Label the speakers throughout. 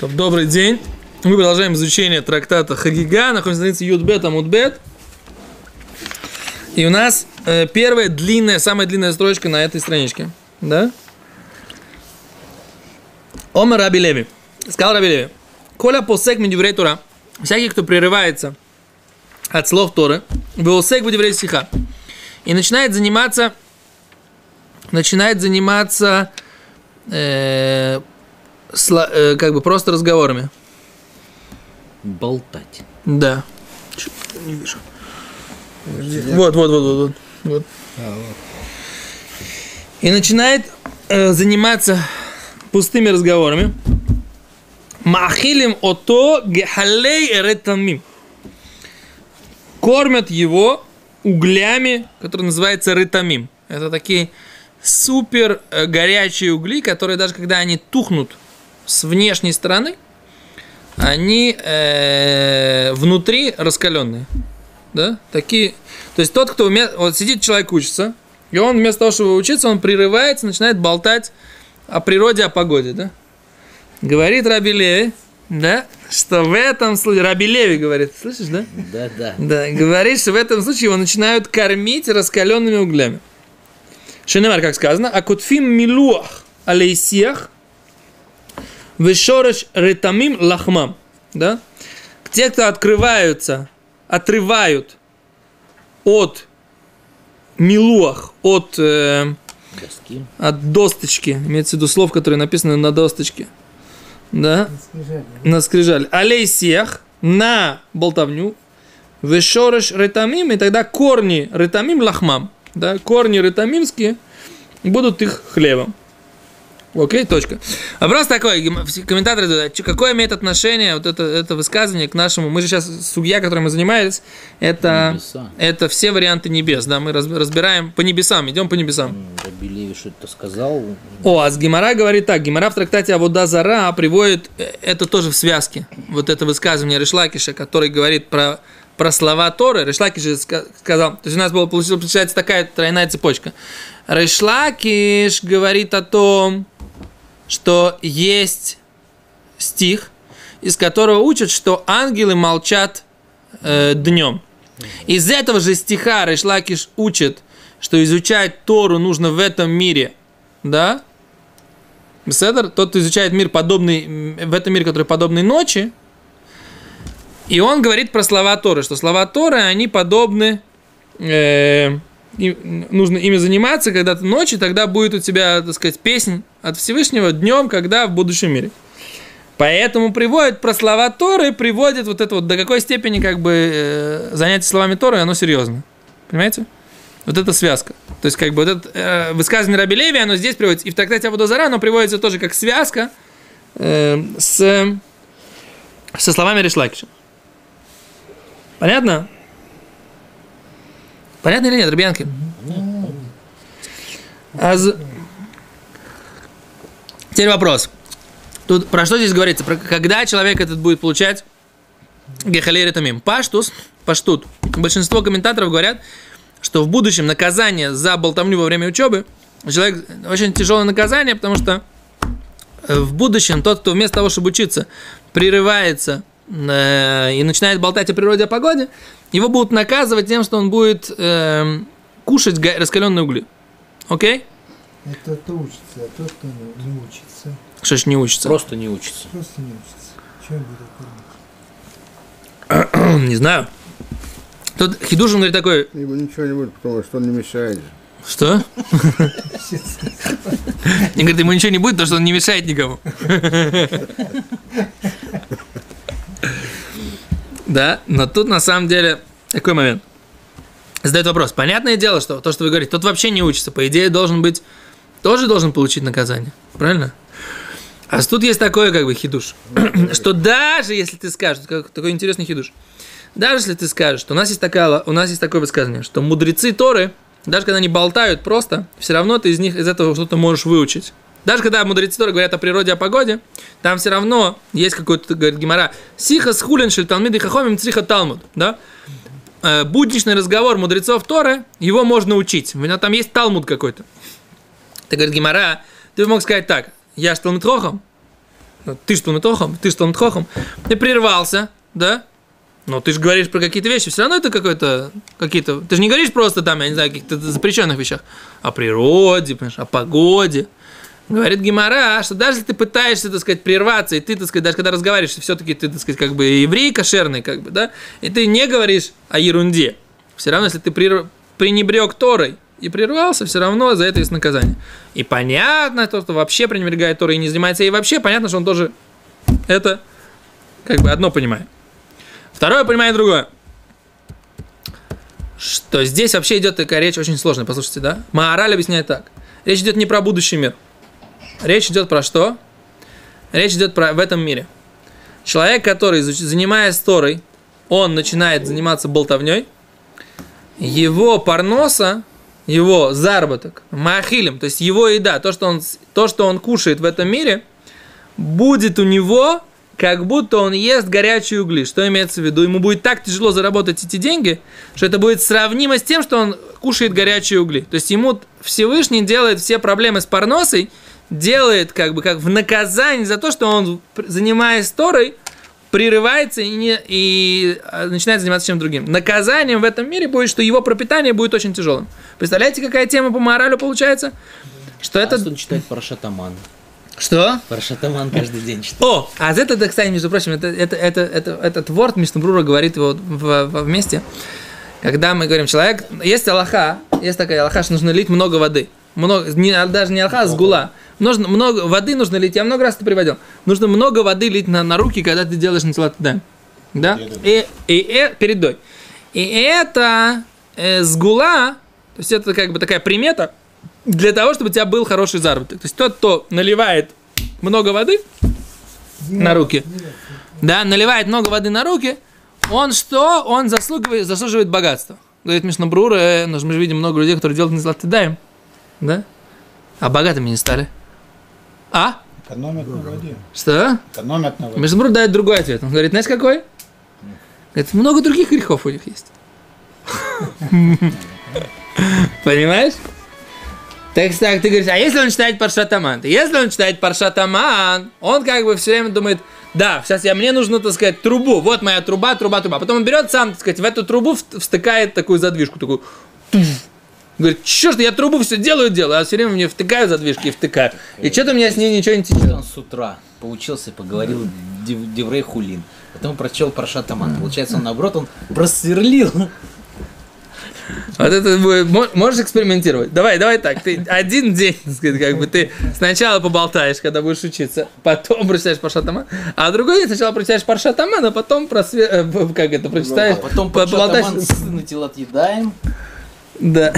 Speaker 1: Добрый день. Мы продолжаем изучение трактата Хагига. Находимся на странице Юдбет Амудбет. И у нас э, первая длинная, самая длинная строчка на этой страничке. Да? Омар Раби Леви. Сказал Раби Леви. Коля посек медиврей Тура. Всякий, кто прерывается от слов Торы, веосек медиврей стиха. И начинает заниматься начинает заниматься э, сла- э, как бы просто разговорами.
Speaker 2: Болтать.
Speaker 1: Да. Чё-то не вижу. Вот, вот, вот, вот, вот. вот. И начинает э, заниматься пустыми разговорами. Махилим ото гехалей ретамим. Кормят его углями, которые называются ретамим. Это такие супер э, горячие угли, которые даже когда они тухнут с внешней стороны, они э, внутри раскаленные. Да? Такие. То есть тот, кто уме... вот сидит человек учится, и он вместо того, чтобы учиться, он прерывается, начинает болтать о природе, о погоде, да? Говорит Раби Леви, да, что в этом случае, Раби Леви говорит, слышишь, да?
Speaker 2: Да, да.
Speaker 1: Да, говорит, что в этом случае его начинают кормить раскаленными углями. Шенемар, как сказано, а кутфим милуах алейсиях вешореш ретамим лахмам. Да? Те, кто открываются, отрывают от милуах, от, э,
Speaker 2: Доски.
Speaker 1: от досточки, имеется в виду слов, которые написаны на досточке, да, на скрижаль, алейсиях, на болтовню, вешореш ретамим, и тогда корни ретамим лахмам, да, корни ретамимские будут их хлебом. Окей, точка. Вопрос такой, гем- все комментаторы задают, чё- какое имеет отношение вот это, это высказывание к нашему, мы же сейчас, судья, которой мы занимались, это,
Speaker 2: Небеса.
Speaker 1: это все варианты небес, да, мы раз- разбираем по небесам, идем по небесам.
Speaker 2: М, Раби Леви что-то сказал.
Speaker 1: О, а с Гимара говорит так. Гимара в трактате Авода Зара приводит э, это тоже в связке. Вот это высказывание Решлакиша, который говорит про, про слова Торы. Ска- сказал, то есть у нас получилась, получается такая тройная цепочка. Решлакиш говорит о том, что есть стих, из которого учат, что ангелы молчат э, днем. Из этого же стиха Решлакиш учит, что изучать Тору нужно в этом мире, да? Беседер, тот, кто изучает мир подобный, в этом мире, который подобный ночи, и он говорит про слова Торы, что слова Торы, они подобны, э, и нужно ими заниматься, когда ты ночью, тогда будет у тебя, так сказать, песнь от Всевышнего днем, когда в будущем мире. Поэтому приводит про слова Торы, приводит вот это вот до какой степени как бы э, занятие словами Торы, оно серьезно. Понимаете? Вот эта связка. То есть, как бы вот это э, высказывание Раби Леви, оно здесь приводится. И в трактате Абудозара оно приводится тоже как связка э, с, со словами Решлакиша. Понятно? Понятно или нет, Рубянки? А з- Теперь вопрос. Тут про что здесь говорится? Про когда человек этот будет получать Гехалей Ретамим. Паштус, паштут. Большинство комментаторов говорят, что в будущем наказание за болтовню во время учебы человек очень тяжелое наказание, потому что э, в будущем тот, кто вместо того, чтобы учиться, прерывается и начинает болтать о природе, о погоде, его будут наказывать тем, что он будет э, кушать раскаленные угли. Окей?
Speaker 3: Это кто учится, а тот, кто не, учится.
Speaker 1: Что ж не учится?
Speaker 2: Просто не учится.
Speaker 3: Просто не учится. Чем будет кормить?
Speaker 1: не знаю. Тут Хидушин говорит такой,
Speaker 4: Ему ничего не будет, потому что он не мешает.
Speaker 1: что? И говорит, ему ничего не будет, потому что он не мешает никому. Да, но тут на самом деле такой момент. Задает вопрос. Понятное дело, что то, что вы говорите, тот вообще не учится. По идее, должен быть, тоже должен получить наказание. Правильно? А тут есть такое, как бы, хидуш. что даже если ты скажешь, как- такой интересный хидуш, даже если ты скажешь, что у нас есть, такая, у нас есть такое высказывание, что мудрецы Торы, даже когда они болтают просто, все равно ты из них из этого что-то можешь выучить. Даже когда мудрецы Торы говорят о природе, о погоде, там все равно есть какой-то, говорит Гимара, сиха с хулин шель талмид и хахомим цриха талмуд, да? Э, Будничный разговор мудрецов Торы, его можно учить. У меня там есть талмуд какой-то. Ты говорит Гимара, ты мог сказать так, я ж талмит хохам, ну, ты что тохом, ты что тхохом, ты прервался, да? Но ты же говоришь про какие-то вещи, все равно это какой-то, какие-то, ты же не говоришь просто там, я не знаю, каких-то запрещенных вещах, о природе, понимаешь, о погоде. Говорит Гимара, что даже если ты пытаешься, так сказать, прерваться, и ты, так сказать, даже когда разговариваешь, все-таки ты, так сказать, как бы еврей кошерный, как бы, да, и ты не говоришь о ерунде, все равно, если ты прер... пренебрег Торой и прервался, все равно за это есть наказание. И понятно, то, что вообще пренебрегает Торой и не занимается ей вообще, понятно, что он тоже это как бы одно понимает. Второе понимает другое. Что здесь вообще идет такая речь очень сложная, послушайте, да? Маораль объясняет так. Речь идет не про будущий мир. Речь идет про что? Речь идет про в этом мире. Человек, который, занимаясь Торой, он начинает заниматься болтовней, его парноса, его заработок, махилем, то есть его еда, то что, он, то, что он кушает в этом мире, будет у него, как будто он ест горячие угли. Что имеется в виду? Ему будет так тяжело заработать эти деньги, что это будет сравнимо с тем, что он кушает горячие угли. То есть ему Всевышний делает все проблемы с парносой, делает как бы как в наказание за то, что он, занимаясь Торой, прерывается и, не, и а, начинает заниматься чем-то другим. Наказанием в этом мире будет, что его пропитание будет очень тяжелым. Представляете, какая тема по моралю получается? Что
Speaker 2: А
Speaker 1: это...
Speaker 2: он читает Парашатаман?
Speaker 1: Что?
Speaker 2: Парашатаман каждый день читает.
Speaker 1: О, а это, это, кстати, между прочим, это, это, это, это, этот ворд Мишнабрура говорит его в, в, вместе, когда мы говорим, человек, есть Аллаха, есть такая Аллаха, что нужно лить много воды. Много, не, даже не Аллаха, а сгула. Нужно много воды нужно лить. Я много раз это приводил. Нужно много воды лить на, на руки, когда ты делаешь началат да. Да? И, и, и, перед дой. И это э, сгула, то есть это как бы такая примета для того, чтобы у тебя был хороший заработок. То есть тот, кто наливает много воды на руки, да, наливает много воды на руки, он что? Он заслуживает, заслуживает богатства. Говорит Мишнабрура, э, мы же видим много людей, которые делают незлат даем, да? А богатыми не стали. А?
Speaker 5: Экономят на воде.
Speaker 1: Что?
Speaker 5: Экономят на воде.
Speaker 1: Мишнабрур дает другой ответ. Он говорит, знаешь какой? Говорит, много других грехов у них есть. Понимаешь? Так, так, ты говоришь, а если он читает Паршатаман? Если он читает Паршатаман, он как бы все время думает, да, сейчас я, мне нужно, так сказать, трубу. Вот моя труба, труба, труба. Потом он берет сам, так сказать, в эту трубу втыкает такую задвижку, такую. Говорит, ж, я трубу все делаю, делаю, а все время мне втыкаю задвижки и втыкаю. И что-то у меня с ней ничего не течет.
Speaker 2: Он с утра поучился, поговорил Дев- Деврей Хулин. Потом прочел Парашатаман. Получается, он наоборот, он просверлил.
Speaker 1: Вот это будет, мо- можешь экспериментировать. Давай, давай так. Ты один день, так сказать, как бы ты сначала поболтаешь, когда будешь учиться, потом прочитаешь Паршатаман, а другой день сначала прочитаешь Паршатаман, а потом просве... э, как это прочитаешь,
Speaker 2: А потом
Speaker 1: поболтаешь.
Speaker 2: Натилат едаем.
Speaker 1: Да.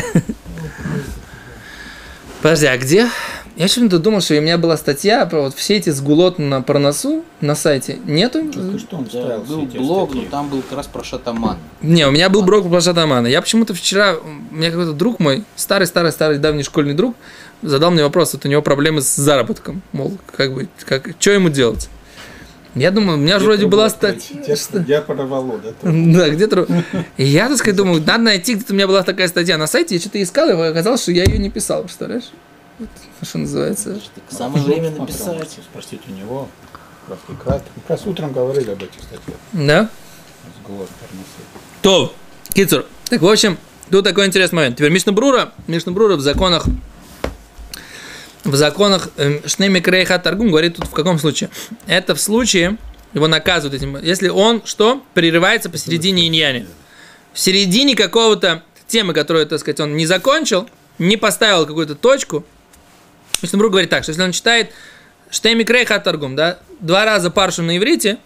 Speaker 1: Подожди, а где? Я почему-то думал, что у меня была статья про вот все эти сгулот на проносу на сайте. Нету?
Speaker 5: Ты что он
Speaker 2: Да,
Speaker 5: ставил
Speaker 2: был блог, но там был как раз Парашатаман.
Speaker 1: Не, у меня был брок про Шатамана. Я почему-то вчера, у меня какой-то друг мой, старый-старый-старый давний школьный друг, задал мне вопрос, вот у него проблемы с заработком. Мол, как бы, как, что ему делать? Я думаю, у меня же вроде была статья.
Speaker 5: Где порвало, да?
Speaker 1: Да, где-то... И я, так сказать, думаю, надо найти, где-то у меня была такая статья на сайте, я что-то искал, и оказалось, что я ее не писал, представляешь? Вот, Что называется.
Speaker 2: Самое время написать.
Speaker 5: Спросить у него. Как раз утром говорили об этих статьях.
Speaker 1: Да? То, Кицур. Так, в общем, тут такой интересный момент. Теперь Мишна Брура, Мишна Брура в законах в законах эм, Шнеми Крейха Таргум говорит тут в каком случае? Это в случае, его наказывают этим, если он что? Прерывается посередине иньяне. В середине какого-то темы, которую, так сказать, он не закончил, не поставил какую-то точку, Мишна Брура говорит так, что если он читает Штеми Крейха Таргум, да, два раза паршу на иврите,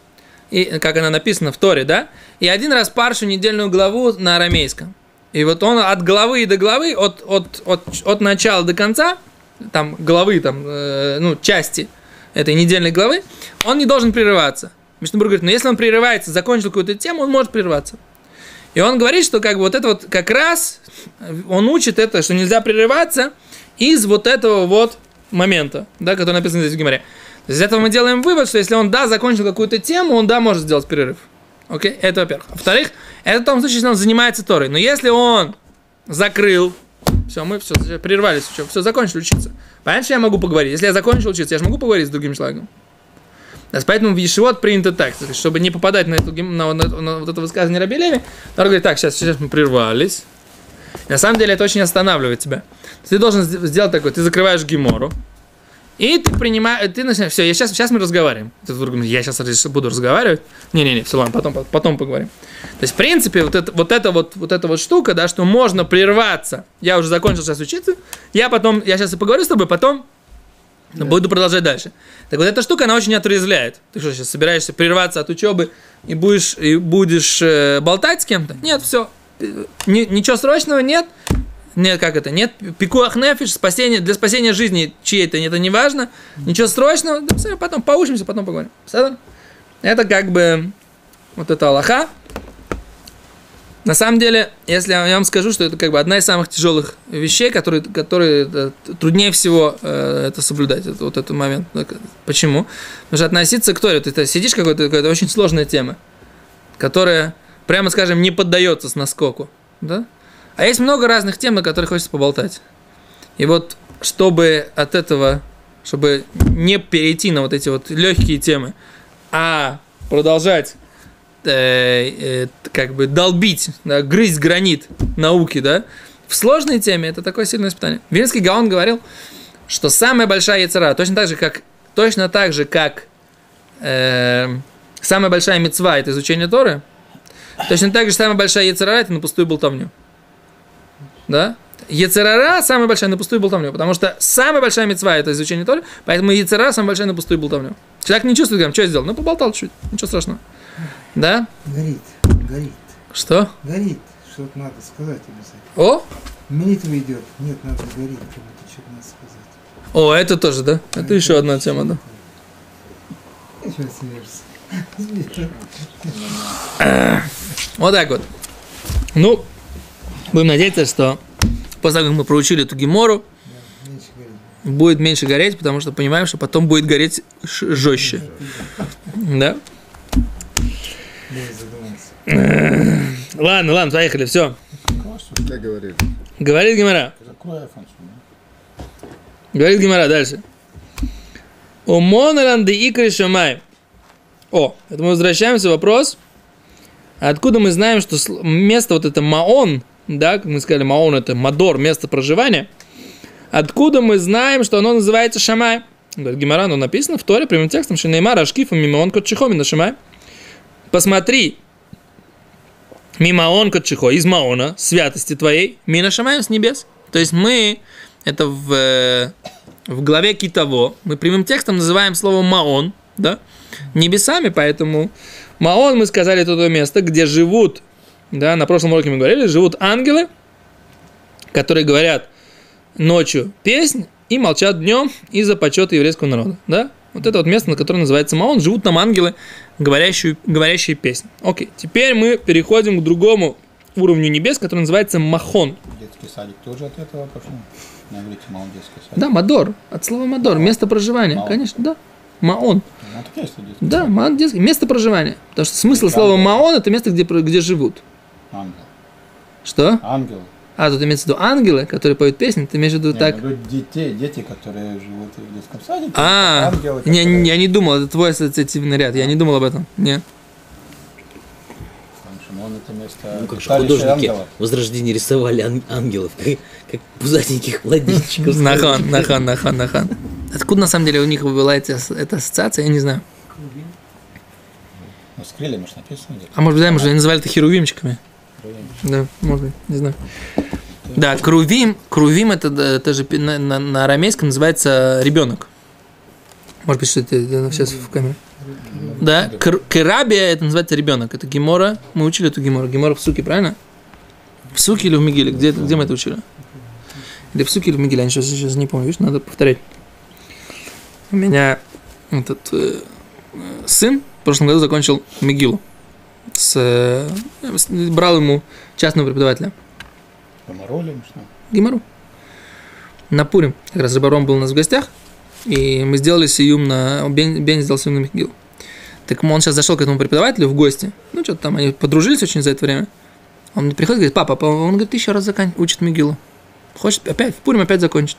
Speaker 1: и, как она написана в Торе, да, и один раз паршу недельную главу на арамейском. И вот он от главы до главы, от, от, от, от начала до конца, там главы, там, э, ну, части этой недельной главы, он не должен прерываться. Мишнабур говорит, но если он прерывается, закончил какую-то тему, он может прерваться. И он говорит, что как бы вот это вот как раз, он учит это, что нельзя прерываться из вот этого вот момента, да, который написан здесь в Гимаре. То есть из этого мы делаем вывод, что если он, да, закончил какую-то тему, он, да, может сделать перерыв. Окей, это во-первых. Во-вторых, это в том случае, если он занимается Торой. Но если он закрыл, все, мы все, прервались, все, все, закончили учиться. Понятно, что я могу поговорить? Если я закончил учиться, я же могу поговорить с другим человеком. Поэтому в Ешивот принято так, чтобы не попадать на, эту, на, на- на вот это высказывание Раби Леви, Тора говорит, так, сейчас, сейчас мы прервались. На самом деле это очень останавливает тебя. Ты должен сд- сделать такое, ты закрываешь гемору, и ты принимаешь, ты начинаешь, все, я сейчас, сейчас мы разговариваем. Ты говоришь, я сейчас буду разговаривать. Не-не-не, все, ладно, потом, потом поговорим. То есть, в принципе, вот, это, вот, это вот, вот эта вот штука, да, что можно прерваться. Я уже закончил сейчас учиться, я потом, я сейчас и поговорю с тобой, потом буду продолжать дальше. Так вот эта штука, она очень отрезвляет. Ты что, сейчас собираешься прерваться от учебы и будешь, и будешь э, болтать с кем-то? Нет, все. ничего срочного нет. Нет, как это? Нет, пикуах нефиш, спасение, для спасения жизни чьей-то, это не важно. Ничего срочного, да, всё, потом поучимся, потом поговорим. Понятно? Это как бы вот это Аллаха. На самом деле, если я вам скажу, что это как бы одна из самых тяжелых вещей, которые, которые э, труднее всего э, это соблюдать, это, вот этот момент. Почему? Потому что относиться к Торе, ты, ты сидишь какой-то, какая-то очень сложная тема, которая, прямо скажем, не поддается с наскоку. Да? А есть много разных тем, на которые хочется поболтать. И вот, чтобы от этого, чтобы не перейти на вот эти вот легкие темы, а продолжать э, э, как бы долбить, да, грызть гранит науки, да, в сложной теме это такое сильное испытание. Вильнский Гаон говорил, что самая большая яцера, точно так же, как, точно так же, как э, самая большая мецва это изучение Торы, точно так же самая большая яцера это на пустую болтовню. Да? Ецерара самая большая на пустую болтовню, потому что самая большая мецва это изучение Торы, поэтому Ецерара самая большая на пустую болтовню. Человек не чувствует, говорит, что я сделал? Ну, поболтал чуть, ничего страшного. Да?
Speaker 3: Горит, горит,
Speaker 1: Что?
Speaker 3: горит. Что-то надо сказать обязательно.
Speaker 1: О,
Speaker 3: Молитва идет. Нет, надо горит, как будто что-то надо сказать.
Speaker 1: о, это тоже, да? Это еще одна тема, да.
Speaker 3: Сейчас смеешься.
Speaker 1: Вот так вот. Ну, будем надеяться, что после того, как мы проучили эту гемору,
Speaker 3: Меньше
Speaker 1: будет меньше гореть, потому что понимаем, что потом будет гореть жестче. Да? Ладно, ладно, поехали, все. Говорит
Speaker 5: сюда.
Speaker 1: Говорит Гемора дальше. У Моноланды и Кришамай. О, это мы возвращаемся вопрос. Откуда мы знаем, что место вот это Маон, да, как мы сказали, Маон это Мадор, место проживания. Откуда мы знаем, что оно называется Шамай? Говорит Гемора, оно написано в Торе прямым текстом, что Неймар Ашкифа Мимаон Котчихоми на Шамай. Посмотри, Мимаон Котчихо, из Маона, святости твоей, Мина Шамаем с небес. То есть мы, это в, э, в главе Китово, мы прямым текстом называем слово Маон, да, небесами, поэтому Маон, мы сказали, это то место, где живут, да, на прошлом уроке мы говорили, живут ангелы, которые говорят ночью песнь и молчат днем из-за почета еврейского народа, да. Вот это вот место, на которое называется מעון, живут там ангелы, говорящие, говорящие песни. Окей, теперь мы переходим к другому уровню небес, который называется מכון.
Speaker 5: Детский садик тоже от этого пошел. На иврите мало детский садик.
Speaker 1: Да, מדור, от слова מדור, место проживания,
Speaker 5: מעון.
Speaker 1: конечно, да. מעון.
Speaker 5: Ну,
Speaker 1: Да. מעון детский, место проживания. Потому что смысл слова מעון это место, где, где живут.
Speaker 5: Ангел.
Speaker 1: Что?
Speaker 5: Ангел.
Speaker 1: А, тут имеется в виду ангелы, которые поют песни, ты имеешь в виду
Speaker 5: Я
Speaker 1: так?
Speaker 5: говорю, детей, дети, которые живут в детском садике.
Speaker 1: А,
Speaker 5: ангелы,
Speaker 1: не,
Speaker 5: которые-
Speaker 1: я не думал, это твой ассоциативный ряд, я не думал об этом. Не.
Speaker 5: Потому что Мон это место
Speaker 2: Ну, как же художники
Speaker 5: ангелов.
Speaker 2: Возрождения рисовали ан- ангелов, как, как пузатеньких младенчиков.
Speaker 1: Нахан, нахан, нахан, нахан. Откуда на самом деле у них была эта, эта ассоциация, я не знаю.
Speaker 5: Ну, с крыльями ж написано. где-то.
Speaker 1: А может быть, да, может, они называли это херувимчиками. Да, может быть, не знаю. Да, крувим, крувим это, это же на, на, на арамейском называется ребенок. Может быть, что это, сейчас в камере. Да, керабия это называется ребенок. Это гемора. Мы учили эту гемору. Гемора в суке, правильно? В суке или в Мигиле? Где, где мы это учили? Или в суке или в Мигиле? Я сейчас, сейчас не помню. Видишь, надо повторять. У меня этот э, э, сын в прошлом году закончил Мигилу. С, с- брал ему частного преподавателя.
Speaker 5: Поморолим, что?
Speaker 1: Гимару. На Пурим. Как раз Рыбаром был у нас в гостях. И мы сделали сиюм на... Бен, Бен сделал сиюм на Михгил. Так он сейчас зашел к этому преподавателю в гости. Ну, что-то там они подружились очень за это время. Он мне приходит и говорит, папа, он говорит, ты еще раз закан... учит Мигилу. Хочет опять, в Пурим опять закончит.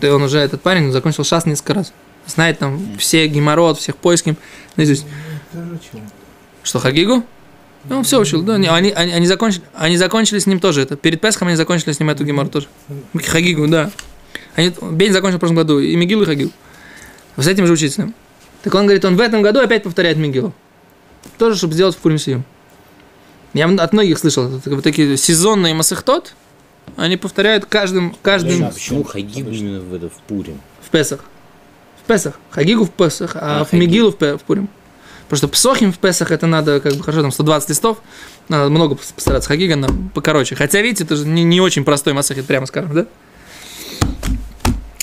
Speaker 1: Да и он уже, этот парень, закончил шас несколько раз. знает там все геморрот, всех поиским. наизусть. Что, Хагигу? Ну, он все учил, да. Они, они, они, закончили, они закончили с ним тоже это. Перед Песхом они закончили с ним эту геморру тоже. Хагигу, да. Они, Бень закончил в прошлом году и Мигилу, и Хагигу. С этим же учителем. Так он говорит, он в этом году опять повторяет Мигилу. Тоже, чтобы сделать в Пурим Я от многих слышал, это вот такие сезонные масахтот, они повторяют каждым, каждым
Speaker 2: А почему Хагигу именно в, это, в Пурим?
Speaker 1: в Песах. В Песах. Хагигу в Песах, а,
Speaker 2: А,
Speaker 1: в. Мигилу в, в Пурим. Потому что Псохим в Песах это надо, как бы, хорошо, там 120 листов, надо много пос- постараться. Хагига покороче. Хотя, видите, это же не, не очень простой масахит, прямо скажем, да?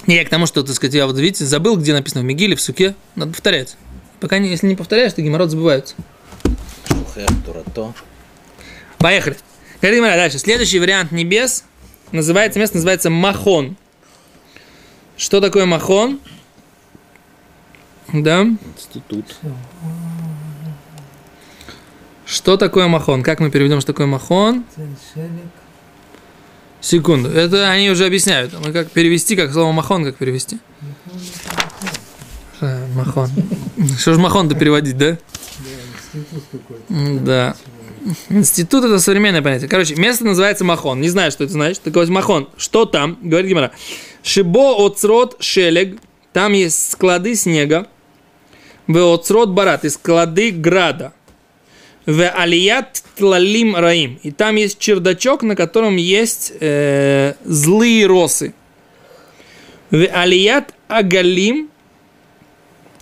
Speaker 1: Не, я к тому, что, так сказать, я вот, видите, забыл, где написано в Мигиле, в Суке, надо повторять. Пока не, если не повторяешь, то геморрот забывается. Поехали. Говорит Гимара, дальше. Следующий вариант небес называется, место называется Махон. Что такое Махон? Да.
Speaker 2: Институт.
Speaker 1: Что такое Махон? Как мы переведем, что такое Махон? Секунду. Это они уже объясняют. Мы как перевести, как слово Махон, как перевести? Махон. Что ж Махон-то переводить, да? Да. Институт это современное понятие. Короче, место называется Махон. Не знаю, что это значит. Так вот, Махон. Что там? Говорит Гимара. Шибо оцрот шелег. Там есть склады снега. В оцрот барат. И склады града. В алият тлалим раим. И там есть чердачок, на котором есть э, злые росы. В алият агалим.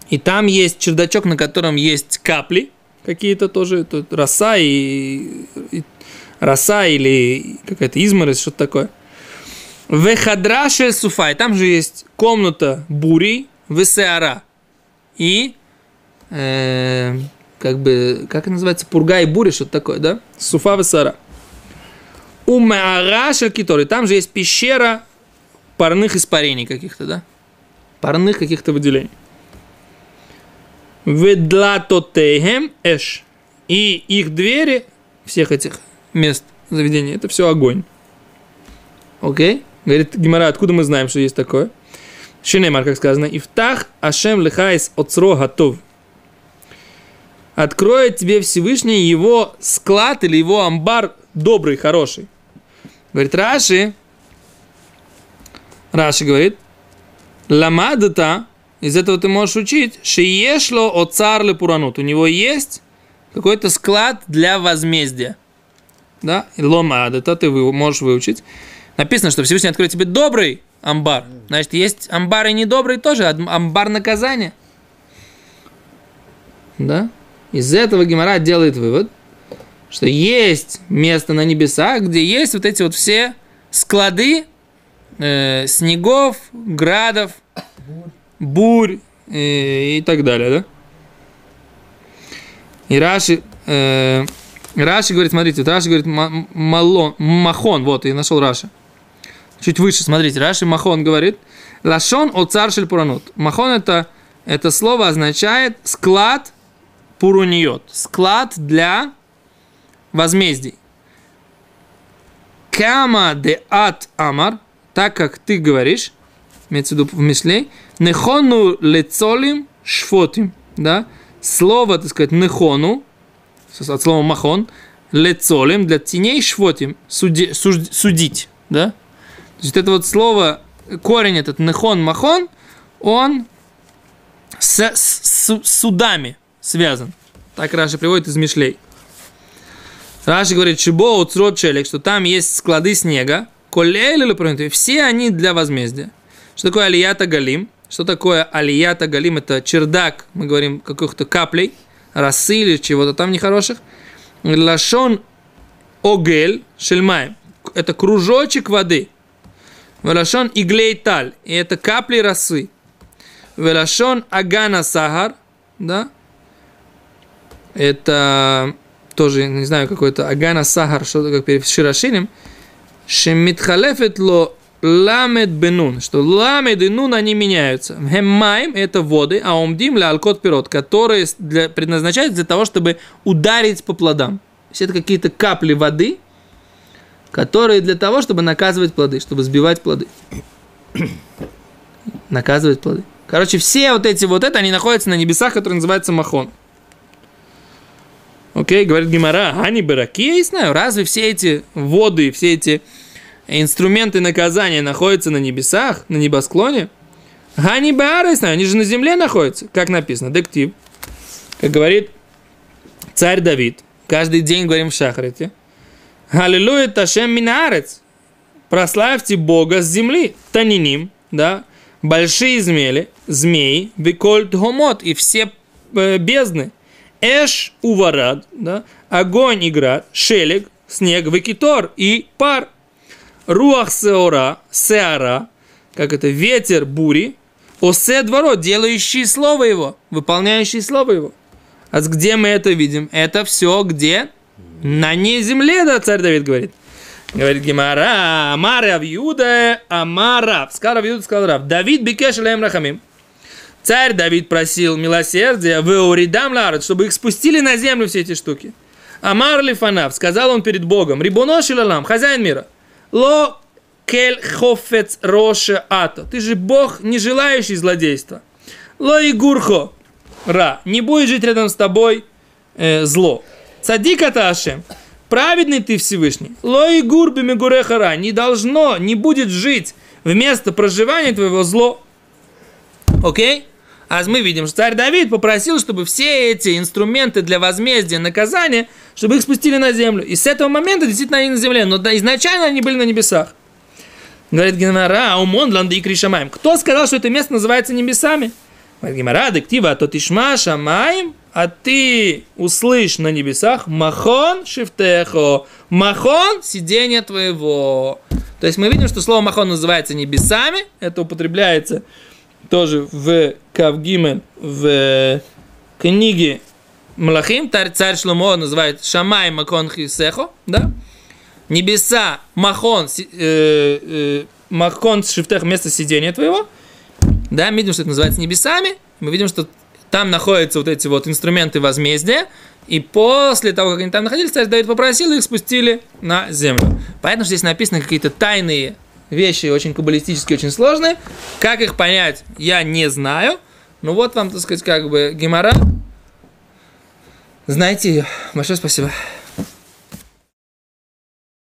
Speaker 1: И там есть чердачок, на котором есть капли какие-то тоже, тут роса и, и- роса или какая-то изморозь, что-то такое. В хадраше суфай, там же есть комната бурей, в сеара. И, э, как бы, как это называется, пурга и буря, что-то такое, да? Суфа в сеара. ומערה של קיטור, там же есть пещера парных испарений каких-то, да? Парных каких-то выделений. ודלתותיהם אש. И их двери, всех этих мест заведения, это все огонь. Окей? Говорит Гемара, откуда мы знаем, что есть такое? שנאמר, как сказано, יפתח השם לך את אוצרו הטוב. Откроет тебе Всевышний его склад или его амбар добрый, хороший. Говорит Раши, Раши говорит, Ламадата, из этого ты можешь учить, шиешло о царле пуранут. У него есть какой-то склад для возмездия. Да? И Ломад, это ты можешь выучить. Написано, что Всевышний откроет тебе добрый амбар. Значит, есть амбар и недобрый тоже, амбар наказания. Да? Из этого Гемора делает вывод, что есть место на небесах, где есть вот эти вот все склады э, снегов, градов, бурь э, и так далее, да? И Раши, э, Раши говорит, смотрите, вот Раши говорит, ма- малон, махон, вот, я нашел Раши. Чуть выше, смотрите, Раши Махон говорит, лашон о царшель пуранут. Махон это, это слово означает склад пуруниот, склад для возмездий. Кама де ат амар, так как ты говоришь, имеется в виду в Мишлей, нехону лецолим шфотим, да, слово, так сказать, нехону, от слова махон, лецолим, для теней шфотим, суди- суж- судить, да, то есть это вот слово, корень этот нехон махон, он с, с- с судами связан. Так Раши приводит из Мишлей. Раши говорит, Шибо уцрот челик, что там есть склады снега, пронятые, все они для возмездия. Что такое алията галим? Что такое алията галим? Это чердак, мы говорим, каких-то каплей, росы или чего-то там нехороших. Лашон огель шельмаем. Это кружочек воды. Велашон иглей таль. И это капли росы. Велашон агана сахар. Да? Это тоже, не знаю, какой-то агана сахар, что-то как перед широшинем. Шемитхалефет ло ламед бенун, что ламед и нун они меняются. Хеммайм это воды, а умдим ля алкот пирот, которые для, предназначаются для того, чтобы ударить по плодам. То есть это какие-то капли воды, которые для того, чтобы наказывать плоды, чтобы сбивать плоды. Наказывать плоды. Короче, все вот эти вот это, они находятся на небесах, которые называются Махон. Окей, говорит Гимара, они бараки, я не знаю, разве все эти воды, все эти инструменты наказания находятся на небесах, на небосклоне? Гани Баара, знаю, они же на земле находятся, как написано, дектив. Как говорит царь Давид, каждый день говорим в Шахрите. Аллилуйя Ташем Минарец. Прославьте Бога с земли. Таниним, да, большие змеи, змеи, Викольт Гомот и все э, бездны. Эш уварад, да, огонь и град, шелег, снег, векитор и пар. Руах сеора, сеара, как это, ветер бури, осе дворо, делающий слово его, выполняющий слово его. А где мы это видим? Это все где? На не земле, да, царь Давид говорит. Говорит Гимара, Амара Авьюда, Амара. Сказал Авьюда, сказал Рав. Давид бикеш лем рахамим. Царь Давид просил милосердия в Уридам Ларат, чтобы их спустили на землю все эти штуки. Амар Лифанав, сказал он перед Богом, Рибуно Шилалам, хозяин мира, Ло кель хофец роше ато. Ты же Бог, не желающий злодейства. Ло и гурхо ра. Не будет жить рядом с тобой э, зло. Садика Ташем. Праведный ты Всевышний. Ло и гурби мегурехара. Не должно, не будет жить вместо проживания твоего зло. Окей? А мы видим, что царь Давид попросил, чтобы все эти инструменты для возмездия, наказания, чтобы их спустили на землю. И с этого момента действительно они на земле, но изначально они были на небесах. Говорит Генара, умон ланды и кришамаем. Кто сказал, что это место называется небесами? Говорит Генара, дектива, то тишма шамаем, а ты услышь на небесах махон шифтехо, махон сидение твоего. То есть мы видим, что слово махон называется небесами, это употребляется тоже в Кавгимен, в книге Млахим, царь Шломо называет Шамай Макон Хисехо, да? Небеса, Махон, э, э, Махон Шифтех, место сидения твоего, да, мы видим, что это называется небесами, мы видим, что там находятся вот эти вот инструменты возмездия, и после того, как они там находились, царь Давид попросил, их спустили на землю. Поэтому здесь написаны какие-то тайные вещи очень каббалистические, очень сложные. Как их понять, я не знаю. Ну вот вам, так сказать, как бы гемора. Знаете ее. Большое спасибо.